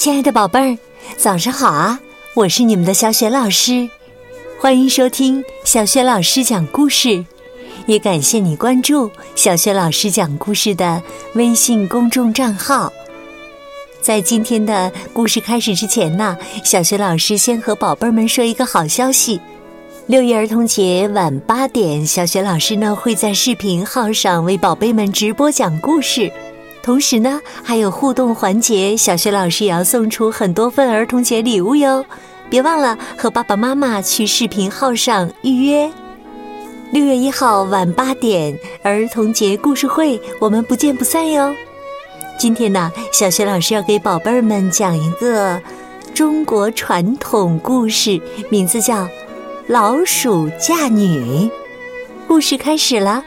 亲爱的宝贝儿，早上好啊！我是你们的小雪老师，欢迎收听小雪老师讲故事，也感谢你关注小雪老师讲故事的微信公众账号。在今天的故事开始之前呢，小雪老师先和宝贝儿们说一个好消息：六一儿童节晚八点，小雪老师呢会在视频号上为宝贝们直播讲故事。同时呢，还有互动环节，小学老师也要送出很多份儿童节礼物哟！别忘了和爸爸妈妈去视频号上预约。六月一号晚八点，儿童节故事会，我们不见不散哟！今天呢，小学老师要给宝贝儿们讲一个中国传统故事，名字叫《老鼠嫁女》。故事开始了。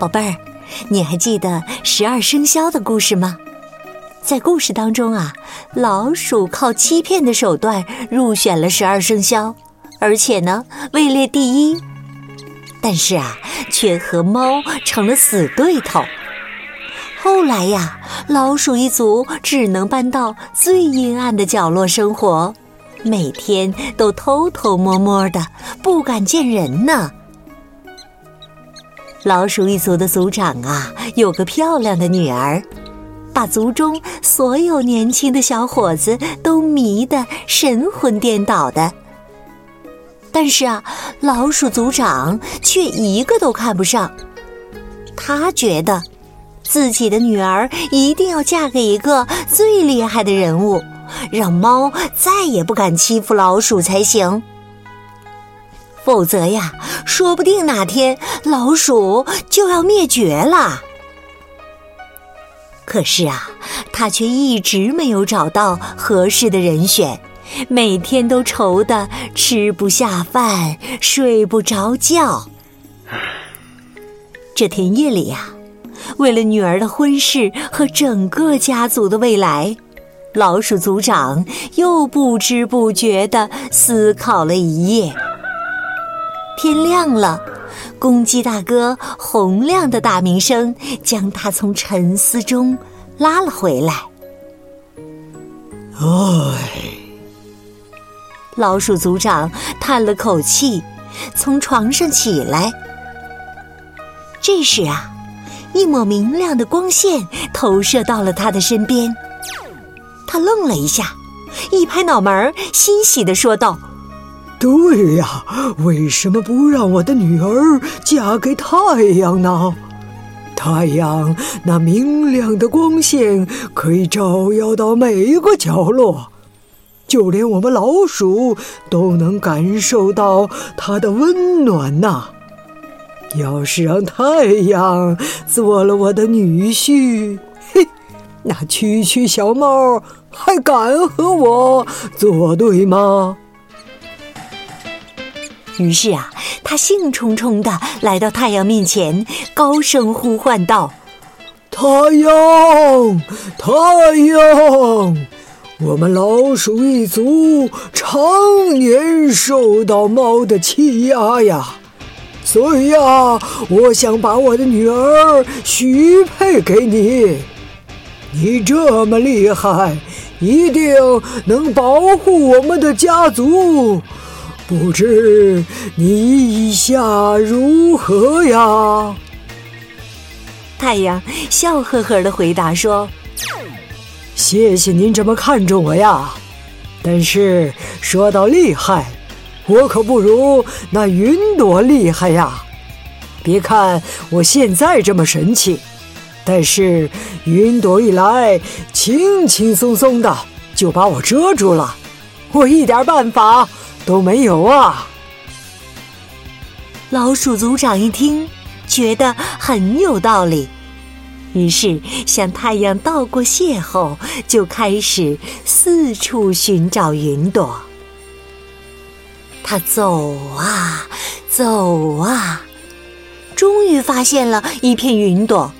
宝贝儿，你还记得十二生肖的故事吗？在故事当中啊，老鼠靠欺骗的手段入选了十二生肖，而且呢位列第一。但是啊，却和猫成了死对头。后来呀，老鼠一族只能搬到最阴暗的角落生活，每天都偷偷摸摸的，不敢见人呢。老鼠一族的族长啊，有个漂亮的女儿，把族中所有年轻的小伙子都迷得神魂颠倒的。但是啊，老鼠族长却一个都看不上。他觉得自己的女儿一定要嫁给一个最厉害的人物，让猫再也不敢欺负老鼠才行。否则呀，说不定哪天老鼠就要灭绝了。可是啊，他却一直没有找到合适的人选，每天都愁得吃不下饭、睡不着觉。这天夜里呀，为了女儿的婚事和整个家族的未来，老鼠族长又不知不觉地思考了一夜。天亮了，公鸡大哥洪亮的大鸣声将他从沉思中拉了回来。唉，老鼠族长叹了口气，从床上起来。这时啊，一抹明亮的光线投射到了他的身边，他愣了一下，一拍脑门，欣喜地说道。对呀，为什么不让我的女儿嫁给太阳呢？太阳那明亮的光线可以照耀到每一个角落，就连我们老鼠都能感受到它的温暖呐。要是让太阳做了我的女婿，嘿，那区区小猫还敢和我作对吗？于是啊，他兴冲冲地来到太阳面前，高声呼唤道：“太阳，太阳！我们老鼠一族常年受到猫的欺压呀，所以呀，我想把我的女儿许配给你。你这么厉害，一定能保护我们的家族。”不知你意下如何呀？太阳笑呵呵的回答说：“谢谢您这么看重我呀，但是说到厉害，我可不如那云朵厉害呀。别看我现在这么神气，但是云朵一来，轻轻松松的就把我遮住了，我一点办法。”都没有啊！老鼠族长一听，觉得很有道理，于是向太阳道过谢后，就开始四处寻找云朵。他走啊走啊，终于发现了一片云朵，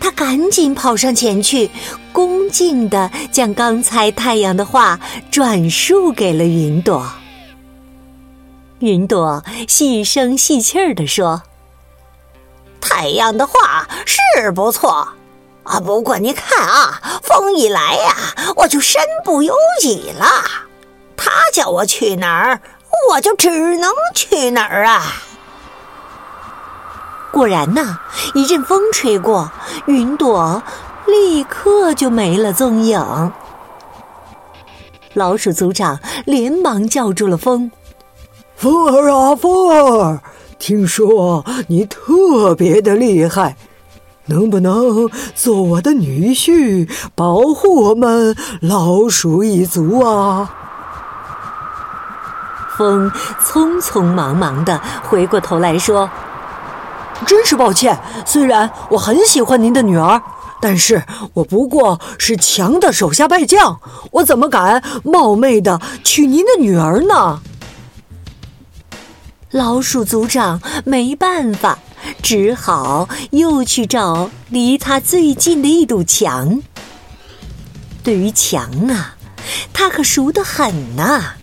他赶紧跑上前去，恭敬地将刚才太阳的话转述给了云朵。云朵细声细气儿地说：“太阳的话是不错啊，不过你看啊，风一来呀，我就身不由己了。他叫我去哪儿，我就只能去哪儿啊。果然呐，一阵风吹过，云朵立刻就没了踪影。老鼠族长连忙叫住了风：“风儿啊，风儿！”听说你特别的厉害，能不能做我的女婿，保护我们老鼠一族啊？风匆匆忙忙的回过头来说：“真是抱歉，虽然我很喜欢您的女儿，但是我不过是强的手下败将，我怎么敢冒昧的娶您的女儿呢？”老鼠族长没办法，只好又去找离他最近的一堵墙。对于墙啊，他可熟得很呐。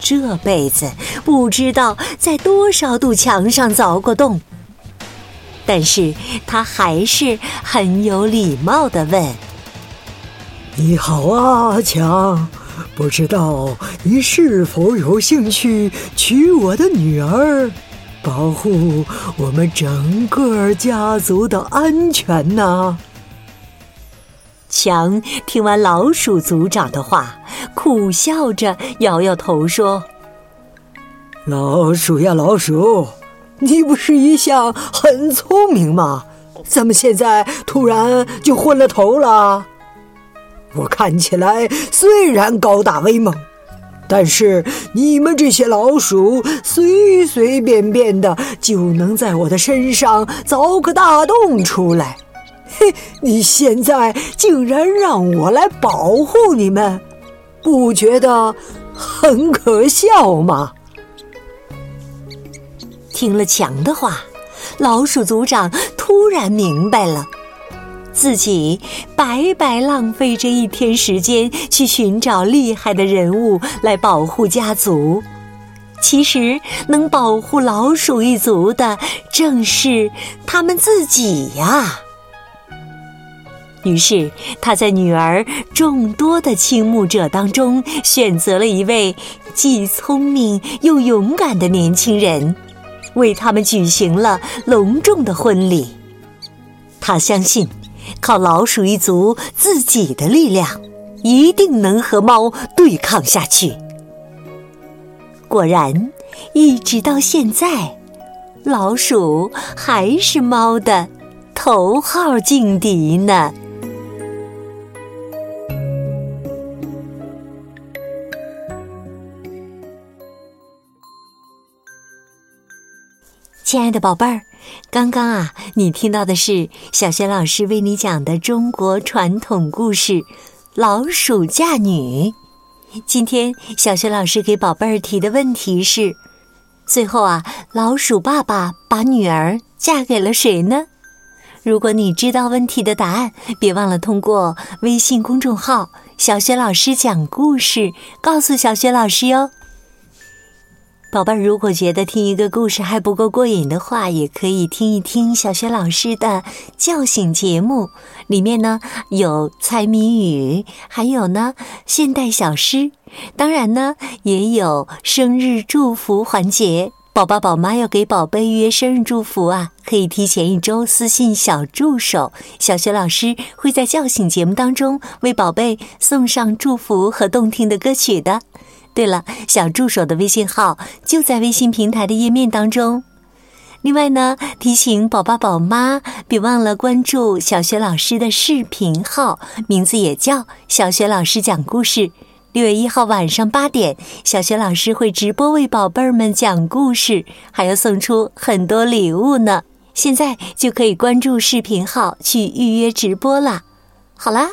这辈子不知道在多少堵墙上凿过洞。但是他还是很有礼貌的问：“你好啊，墙。”不知道你是否有兴趣娶我的女儿，保护我们整个家族的安全呢？强听完老鼠族长的话，苦笑着摇摇头说：“老鼠呀，老鼠，你不是一向很聪明吗？怎么现在突然就昏了头了？”我看起来虽然高大威猛，但是你们这些老鼠随随便便的就能在我的身上凿个大洞出来。嘿，你现在竟然让我来保护你们，不觉得很可笑吗？听了强的话，老鼠族长突然明白了。自己白白浪费这一天时间去寻找厉害的人物来保护家族，其实能保护老鼠一族的正是他们自己呀。于是他在女儿众多的倾慕者当中选择了一位既聪明又勇敢的年轻人，为他们举行了隆重的婚礼。他相信。靠老鼠一族自己的力量，一定能和猫对抗下去。果然，一直到现在，老鼠还是猫的头号劲敌呢。亲爱的宝贝儿。刚刚啊，你听到的是小学老师为你讲的中国传统故事《老鼠嫁女》。今天小学老师给宝贝儿提的问题是：最后啊，老鼠爸爸把女儿嫁给了谁呢？如果你知道问题的答案，别忘了通过微信公众号“小雪老师讲故事”告诉小雪老师哟。宝贝儿，如果觉得听一个故事还不够过瘾的话，也可以听一听小学老师的叫醒节目，里面呢有猜谜语，还有呢现代小诗，当然呢也有生日祝福环节。宝宝宝妈要给宝贝预约生日祝福啊，可以提前一周私信小助手，小学老师会在叫醒节目当中为宝贝送上祝福和动听的歌曲的。对了，小助手的微信号就在微信平台的页面当中。另外呢，提醒宝爸宝妈别忘了关注小学老师的视频号，名字也叫“小学老师讲故事”。六月一号晚上八点，小学老师会直播为宝贝儿们讲故事，还要送出很多礼物呢。现在就可以关注视频号去预约直播啦。好啦，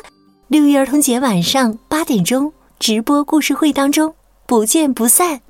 六一儿童节晚上八点钟直播故事会当中。不见不散。